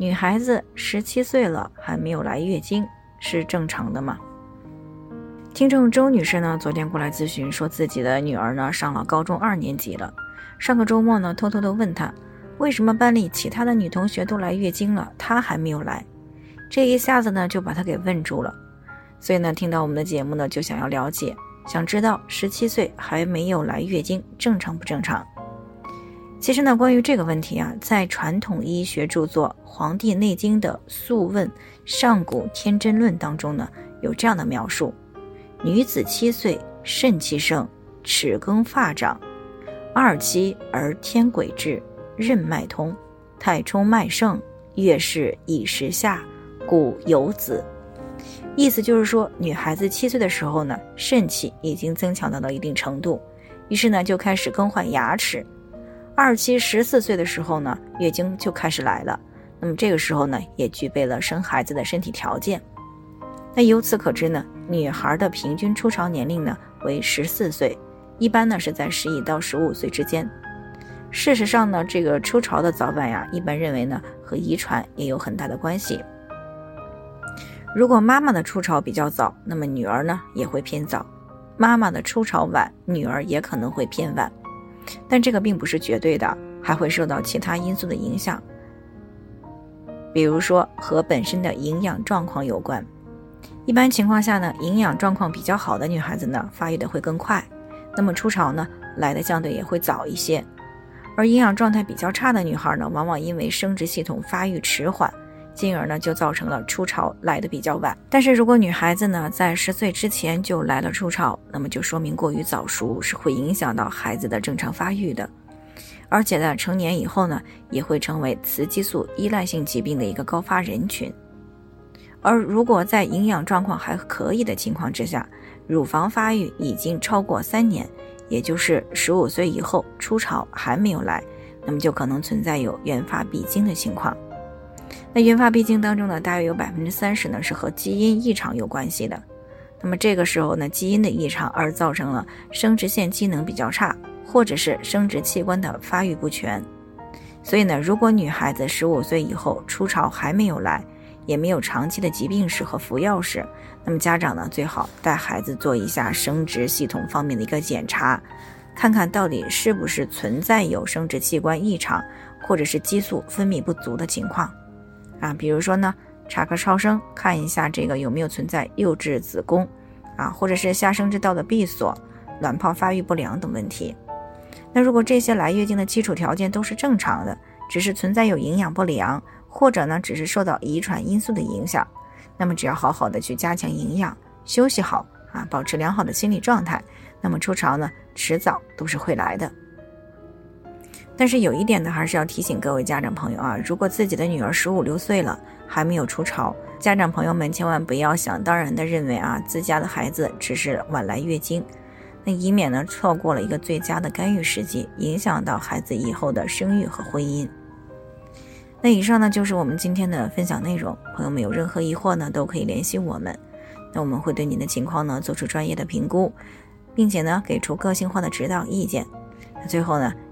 女孩子十七岁了还没有来月经，是正常的吗？听众周女士呢，昨天过来咨询，说自己的女儿呢上了高中二年级了。上个周末呢，偷偷的问她，为什么班里其他的女同学都来月经了，她还没有来？这一下子呢，就把她给问住了。所以呢，听到我们的节目呢，就想要了解，想知道十七岁还没有来月经，正常不正常？其实呢，关于这个问题啊，在传统医学著作《黄帝内经》的《素问·上古天真论》当中呢，有这样的描述：女子七岁，肾气盛，齿更发长；二七而天癸至，任脉通，太冲脉盛，月事以时下，故有子。意思就是说，女孩子七岁的时候呢，肾气已经增强到了一定程度，于是呢，就开始更换牙齿。二期十四岁的时候呢，月经就开始来了。那么这个时候呢，也具备了生孩子的身体条件。那由此可知呢，女孩的平均初潮年龄呢为十四岁，一般呢是在十一到十五岁之间。事实上呢，这个初潮的早晚呀，一般认为呢和遗传也有很大的关系。如果妈妈的初潮比较早，那么女儿呢也会偏早；妈妈的初潮晚，女儿也可能会偏晚。但这个并不是绝对的，还会受到其他因素的影响，比如说和本身的营养状况有关。一般情况下呢，营养状况比较好的女孩子呢，发育的会更快，那么初潮呢来的相对也会早一些。而营养状态比较差的女孩呢，往往因为生殖系统发育迟缓，进而呢就造成了初潮来的比较晚。但是如果女孩子呢在十岁之前就来了初潮，那么就说明过于早熟是会影响到孩子的正常发育的，而且呢成年以后呢也会成为雌激素依赖性疾病的一个高发人群。而如果在营养状况还可以的情况之下，乳房发育已经超过三年，也就是十五岁以后初潮还没有来，那么就可能存在有原发闭经的情况。那原发闭经当中呢，大约有百分之三十呢是和基因异常有关系的。那么这个时候呢，基因的异常而造成了生殖腺机能比较差，或者是生殖器官的发育不全。所以呢，如果女孩子十五岁以后初潮还没有来，也没有长期的疾病史和服药史，那么家长呢最好带孩子做一下生殖系统方面的一个检查，看看到底是不是存在有生殖器官异常，或者是激素分泌不足的情况。啊，比如说呢，查个超声看一下这个有没有存在幼稚子宫，啊，或者是下生殖道的闭锁、卵泡发育不良等问题。那如果这些来月经的基础条件都是正常的，只是存在有营养不良，或者呢只是受到遗传因素的影响，那么只要好好的去加强营养、休息好啊，保持良好的心理状态，那么初潮呢迟早都是会来的。但是有一点呢，还是要提醒各位家长朋友啊，如果自己的女儿十五六岁了还没有初潮，家长朋友们千万不要想当然的认为啊自家的孩子只是晚来月经，那以免呢错过了一个最佳的干预时机，影响到孩子以后的生育和婚姻。那以上呢就是我们今天的分享内容，朋友们有任何疑惑呢都可以联系我们，那我们会对您的情况呢做出专业的评估，并且呢给出个性化的指导意见。那最后呢。